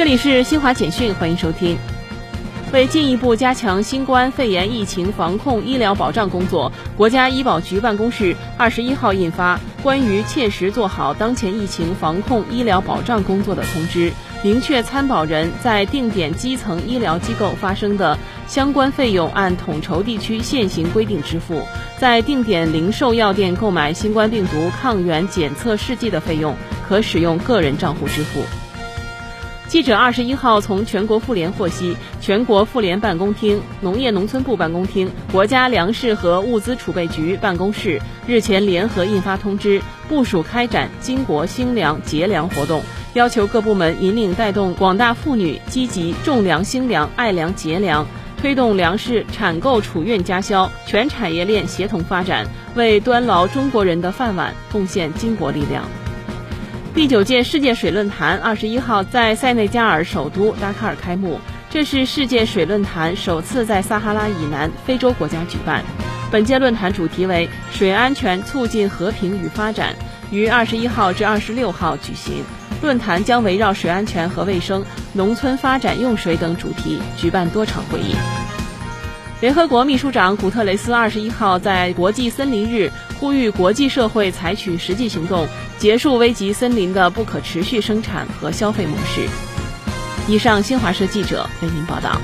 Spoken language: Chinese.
这里是新华简讯，欢迎收听。为进一步加强新冠肺炎疫情防控医疗保障工作，国家医保局办公室二十一号印发《关于切实做好当前疫情防控医疗保障工作的通知》，明确参保人在定点基层医疗机构发生的相关费用按统筹地区现行规定支付，在定点零售药店购买新冠病毒抗原检测试剂的费用，可使用个人账户支付。记者二十一号从全国妇联获悉，全国妇联办公厅、农业农村部办公厅、国家粮食和物资储备局办公室日前联合印发通知，部署开展巾帼兴粮节粮活动，要求各部门引领带动广大妇女积极种粮兴粮、爱粮节粮，推动粮食产购储运加销全产业链协同发展，为端牢中国人的饭碗贡献巾帼力量。第九届世界水论坛二十一号在塞内加尔首都达喀尔开幕，这是世界水论坛首次在撒哈拉以南非洲国家举办。本届论坛主题为“水安全促进和平与发展”，于二十一号至二十六号举行。论坛将围绕水安全和卫生、农村发展用水等主题举办多场会议。联合国秘书长古特雷斯二十一号在国际森林日呼吁国际社会采取实际行动，结束危及森林的不可持续生产和消费模式。以上，新华社记者为您报道。